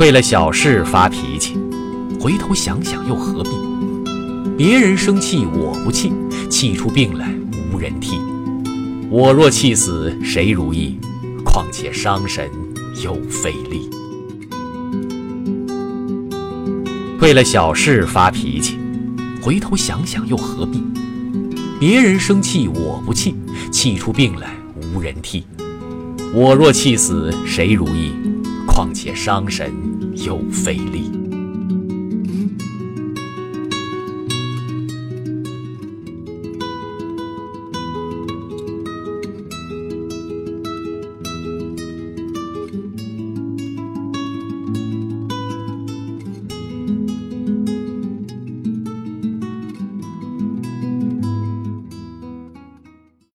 为了小事发脾气，回头想想又何必？别人生气我不气，气出病来无人替。我若气死谁如意？况且伤神又费力。为了小事发脾气，回头想想又何必？别人生气我不气，气出病来无人替。我若气死谁如意？况且伤神又费力。